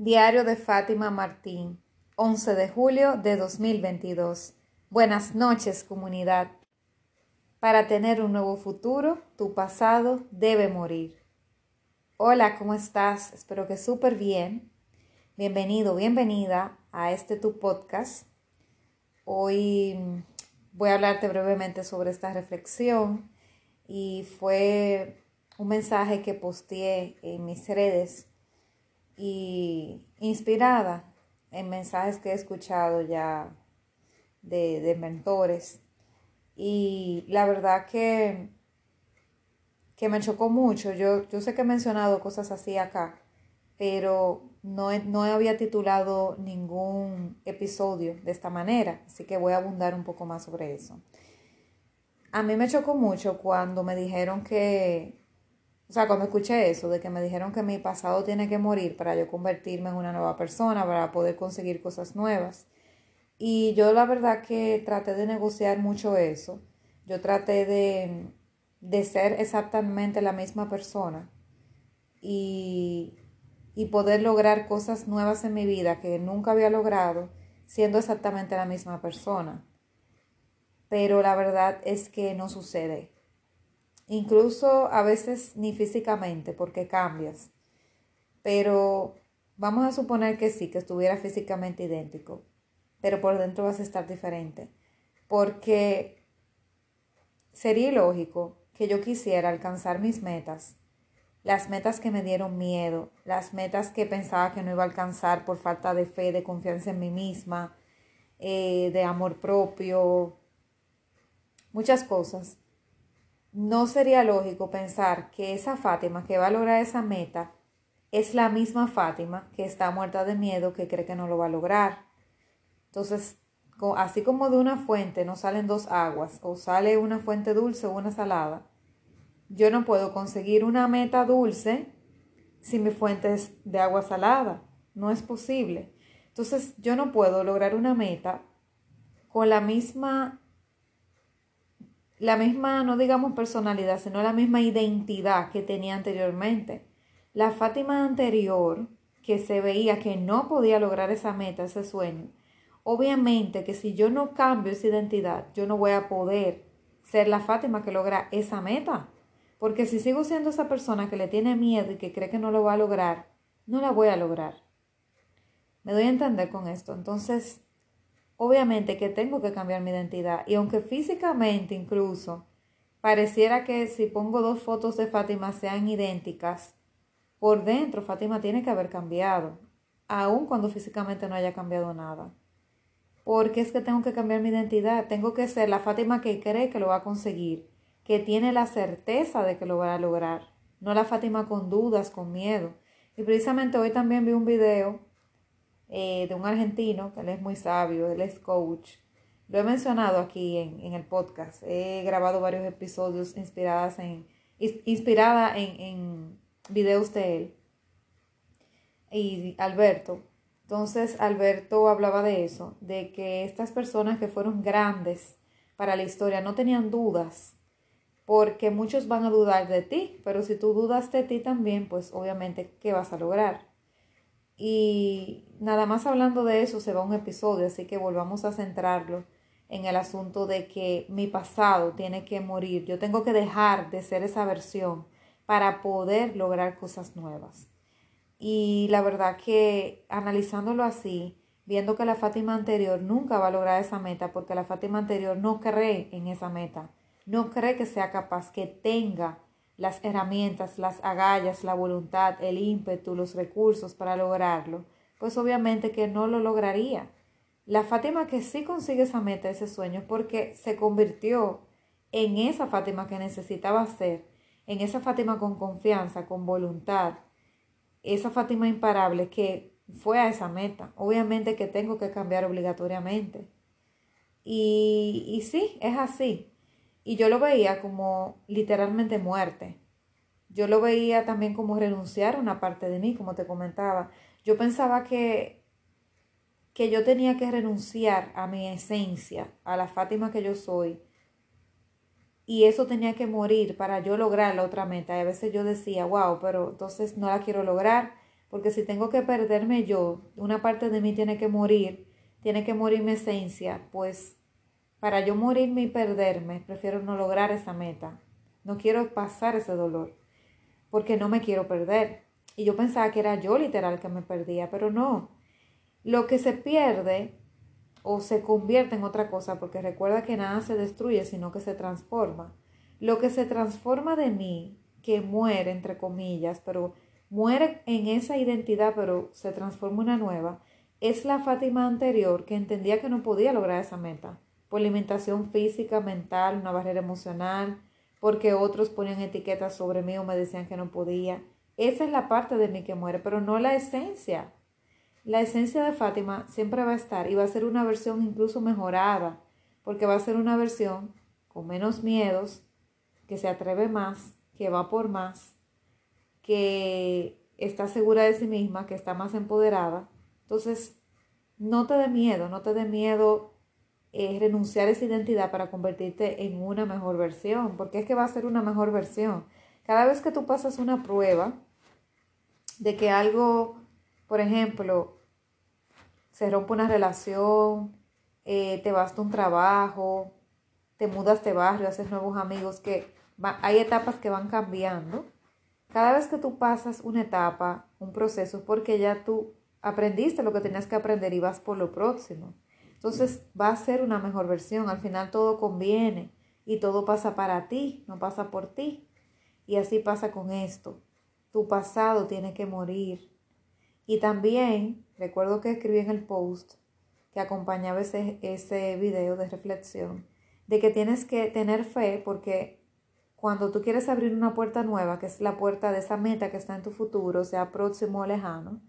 Diario de Fátima Martín, 11 de julio de 2022. Buenas noches, comunidad. Para tener un nuevo futuro, tu pasado debe morir. Hola, ¿cómo estás? Espero que súper bien. Bienvenido, bienvenida a este tu podcast. Hoy voy a hablarte brevemente sobre esta reflexión y fue un mensaje que posteé en mis redes y inspirada en mensajes que he escuchado ya de, mentores. Y la verdad que, que me chocó mucho. Yo, yo sé que he mencionado cosas así acá, pero no, no había titulado ningún episodio de esta manera, así que voy a abundar un poco más sobre eso. A mí me chocó mucho cuando me dijeron que, o sea, cuando escuché eso, de que me dijeron que mi pasado tiene que morir para yo convertirme en una nueva persona, para poder conseguir cosas nuevas. Y yo la verdad que traté de negociar mucho eso. Yo traté de, de ser exactamente la misma persona y, y poder lograr cosas nuevas en mi vida que nunca había logrado siendo exactamente la misma persona. Pero la verdad es que no sucede incluso a veces ni físicamente, porque cambias. Pero vamos a suponer que sí, que estuviera físicamente idéntico, pero por dentro vas a estar diferente, porque sería ilógico que yo quisiera alcanzar mis metas, las metas que me dieron miedo, las metas que pensaba que no iba a alcanzar por falta de fe, de confianza en mí misma, eh, de amor propio, muchas cosas no sería lógico pensar que esa Fátima que va a lograr esa meta es la misma Fátima que está muerta de miedo, que cree que no lo va a lograr. Entonces, así como de una fuente no salen dos aguas, o sale una fuente dulce o una salada, yo no puedo conseguir una meta dulce si mi fuente es de agua salada. No es posible. Entonces, yo no puedo lograr una meta con la misma la misma, no digamos personalidad, sino la misma identidad que tenía anteriormente. La Fátima anterior, que se veía que no podía lograr esa meta, ese sueño, obviamente que si yo no cambio esa identidad, yo no voy a poder ser la Fátima que logra esa meta. Porque si sigo siendo esa persona que le tiene miedo y que cree que no lo va a lograr, no la voy a lograr. Me doy a entender con esto. Entonces, obviamente que tengo que cambiar mi identidad. Y aunque físicamente incluso pareciera que si pongo dos fotos de Fátima sean idénticas, por dentro Fátima tiene que haber cambiado, aun cuando físicamente no haya cambiado nada. Porque es que tengo que cambiar mi identidad, tengo que ser la Fátima que cree que lo va a conseguir, que tiene la certeza de que lo va a lograr, no la Fátima con dudas, con miedo. Y precisamente hoy también vi un video eh, de un argentino, que él es muy sabio, él es coach. Lo he mencionado aquí en, el podcast. He grabado varios episodios inspiradas en, inspirada en, en videos de él. Y Alberto. Entonces Alberto hablaba de eso, de que estas personas que fueron grandes para la historia no tenían dudas, porque muchos van a dudar de ti, pero si tú dudas de ti también, pues obviamente, ¿qué vas a lograr? Y nada más hablando de eso se va un episodio, así que volvamos a centrarlo en el asunto de que mi pasado tiene que morir. Yo tengo que dejar de ser esa versión para poder lograr cosas nuevas. Y la verdad que analizándolo así, viendo que la Fátima anterior nunca va a lograr esa meta porque la Fátima anterior no cree en esa meta, no cree que sea capaz, que tenga las herramientas, las agallas, la voluntad, el ímpetu, los recursos para lograrlo, pues obviamente que no lo lograría. La Fátima que sí consigue esa meta, ese sueño, porque se convirtió en esa Fátima que necesitaba ser, en esa Fátima con confianza, con voluntad, esa Fátima imparable que fue a esa meta. Obviamente que tengo que cambiar obligatoriamente. Y, y sí, es así. Y yo lo veía como literalmente muerte. Yo lo veía también como renunciar a una parte de mí, como te comentaba. Yo pensaba que, que yo tenía que renunciar a mi esencia, a la Fátima que yo soy. Y eso tenía que morir para yo lograr la otra meta. Y a veces yo decía, wow, pero entonces no la quiero lograr porque si tengo que perderme yo, una parte de mí tiene que morir, tiene que morir mi esencia, pues para yo morirme y perderme, prefiero no lograr esa meta. No quiero pasar ese dolor, porque no me quiero perder. Y yo pensaba que era yo literal que me perdía, pero no. Lo que se pierde o se convierte en otra cosa, porque recuerda que nada se destruye, sino que se transforma. Lo que se transforma de mí, que muere, entre comillas, pero muere en esa identidad, pero se transforma una nueva, es la Fátima anterior que entendía que no podía lograr esa meta, por limitación física, mental, una barrera emocional, porque otros ponían etiquetas sobre mí o me decían que no podía. Esa es la parte de mí que muere, pero no la esencia. La esencia de Fátima siempre va a estar y va a ser una versión incluso mejorada, porque va a ser una versión con menos miedos, que se atreve más, que va por más, que está segura de sí misma, que está más empoderada. Entonces, no te dé miedo, no te dé miedo eh, renunciar a esa identidad para convertirte en una mejor versión, porque es que va a ser una mejor versión. Cada vez que tú pasas una prueba de que algo, por ejemplo, se rompe una relación, eh, te vas de un trabajo, te mudas de barrio, haces nuevos amigos, que hay etapas que van cambiando. Cada vez que tú pasas una etapa, un proceso, porque ya tú aprendiste lo que tenías que aprender y vas por lo próximo. Entonces va a ser una mejor versión. Al final todo conviene y todo pasa para ti, no pasa por ti. Y así pasa con esto. Tu pasado tiene que morir. Y también recuerdo que escribí en el post que acompañaba ese, ese video de reflexión, de que tienes que tener fe porque cuando tú quieres abrir una puerta nueva, que es la puerta de esa meta que está en tu futuro, sea próximo o lejano,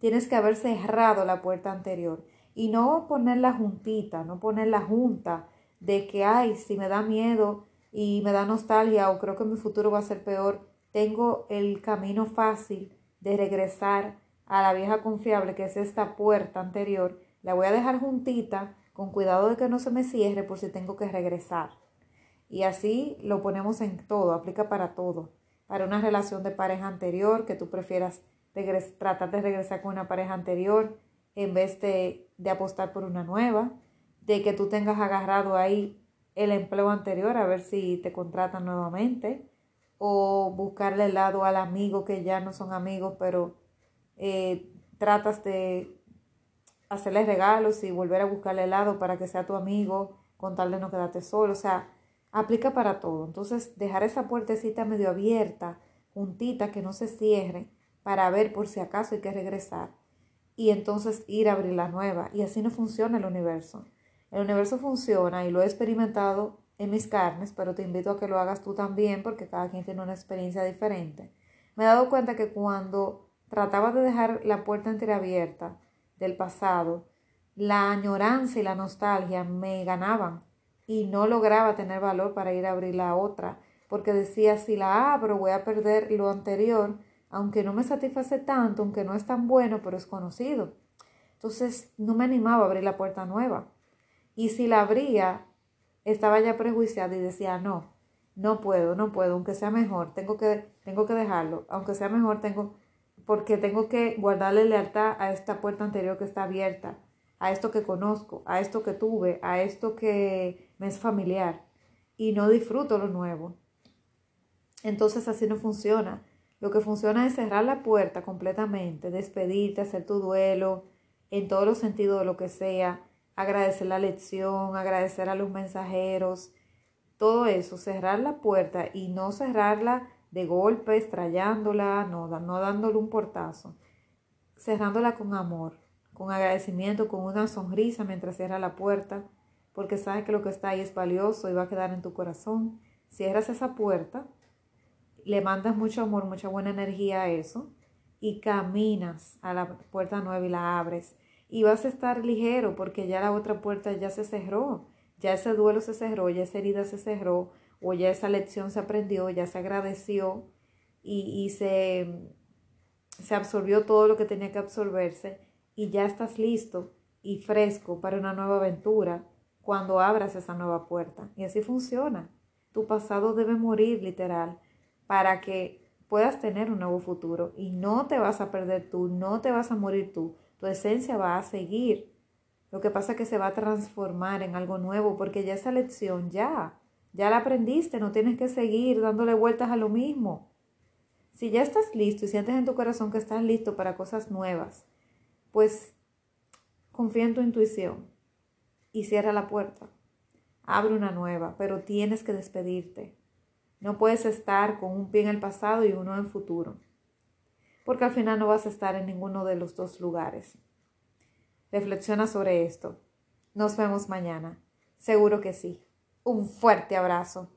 tienes que haber cerrado la puerta anterior y no poner la juntita, no poner la junta de que, ay, si me da miedo y me da nostalgia o creo que mi futuro va a ser peor, tengo el camino fácil de regresar a la vieja confiable, que es esta puerta anterior, la voy a dejar juntita con cuidado de que no se me cierre por si tengo que regresar. Y así lo ponemos en todo, aplica para todo. Para una relación de pareja anterior, que tú prefieras tratar de regresar con una pareja anterior en vez de, de apostar por una nueva, de que tú tengas agarrado ahí el empleo anterior a ver si te contratan nuevamente, o buscarle el lado al amigo que ya no son amigos, pero eh, tratas de hacerle regalos y volver a buscarle helado para que sea tu amigo, con tal de no quedarte solo. O sea, aplica para todo. Entonces, dejar esa puertecita medio abierta, juntita, que no se cierre, para ver por si acaso hay que regresar. Y entonces ir a abrir la nueva. Y así no funciona el universo. El universo funciona y lo he experimentado en mis carnes, pero te invito a que lo hagas tú también porque cada quien tiene una experiencia diferente. Me he dado cuenta que cuando trataba de dejar la puerta entreabierta del pasado, la añoranza y la nostalgia me ganaban y no lograba tener valor para ir a abrir la otra, porque decía, si la abro voy a perder lo anterior, aunque no me satisface tanto, aunque no es tan bueno, pero es conocido. Entonces no me animaba a abrir la puerta nueva. Y si la abría, estaba ya prejuiciada y decía, no, no puedo, no puedo, aunque sea mejor, tengo que, tengo que dejarlo, aunque sea mejor, tengo, porque tengo que guardarle lealtad a esta puerta anterior que está abierta, a esto que conozco, a esto que tuve, a esto que me es familiar y no disfruto lo nuevo. Entonces así no funciona. Lo que funciona es cerrar la puerta completamente, despedirte, hacer tu duelo en todos los sentidos de lo que sea, agradecer la lección, agradecer a los mensajeros, todo eso, cerrar la puerta y no cerrarla de golpe, estrellándola, no, no dándole un portazo, cerrándola con amor, con agradecimiento, con una sonrisa mientras cierra la puerta, porque sabes que lo que está ahí es valioso y va a quedar en tu corazón. Cierras esa puerta, le mandas mucho amor, mucha buena energía a eso y caminas a la puerta nueva y la abres. Y vas a estar ligero porque ya la otra puerta ya se cerró, ya ese duelo se cerró, ya esa herida se cerró, o ya esa lección se aprendió, ya se agradeció y, se, se absorbió todo lo que tenía que absorberse y ya estás listo y fresco para una nueva aventura cuando abras esa nueva puerta. Y así funciona. Tu pasado debe morir literal para que puedas tener un nuevo futuro y no te vas a perder tú, no te vas a morir tú, tu esencia va a seguir. Lo que pasa es que se va a transformar en algo nuevo porque ya esa lección ya, ya la aprendiste, no tienes que seguir dándole vueltas a lo mismo. Si ya estás listo y sientes en tu corazón que estás listo para cosas nuevas, pues confía en tu intuición y cierra la puerta. Abre una nueva, pero tienes que despedirte. No puedes estar con un pie en el pasado y uno en futuro, porque al final no vas a estar en ninguno de los dos lugares. Reflexiona sobre esto. Nos vemos mañana. Seguro que sí. Un fuerte abrazo.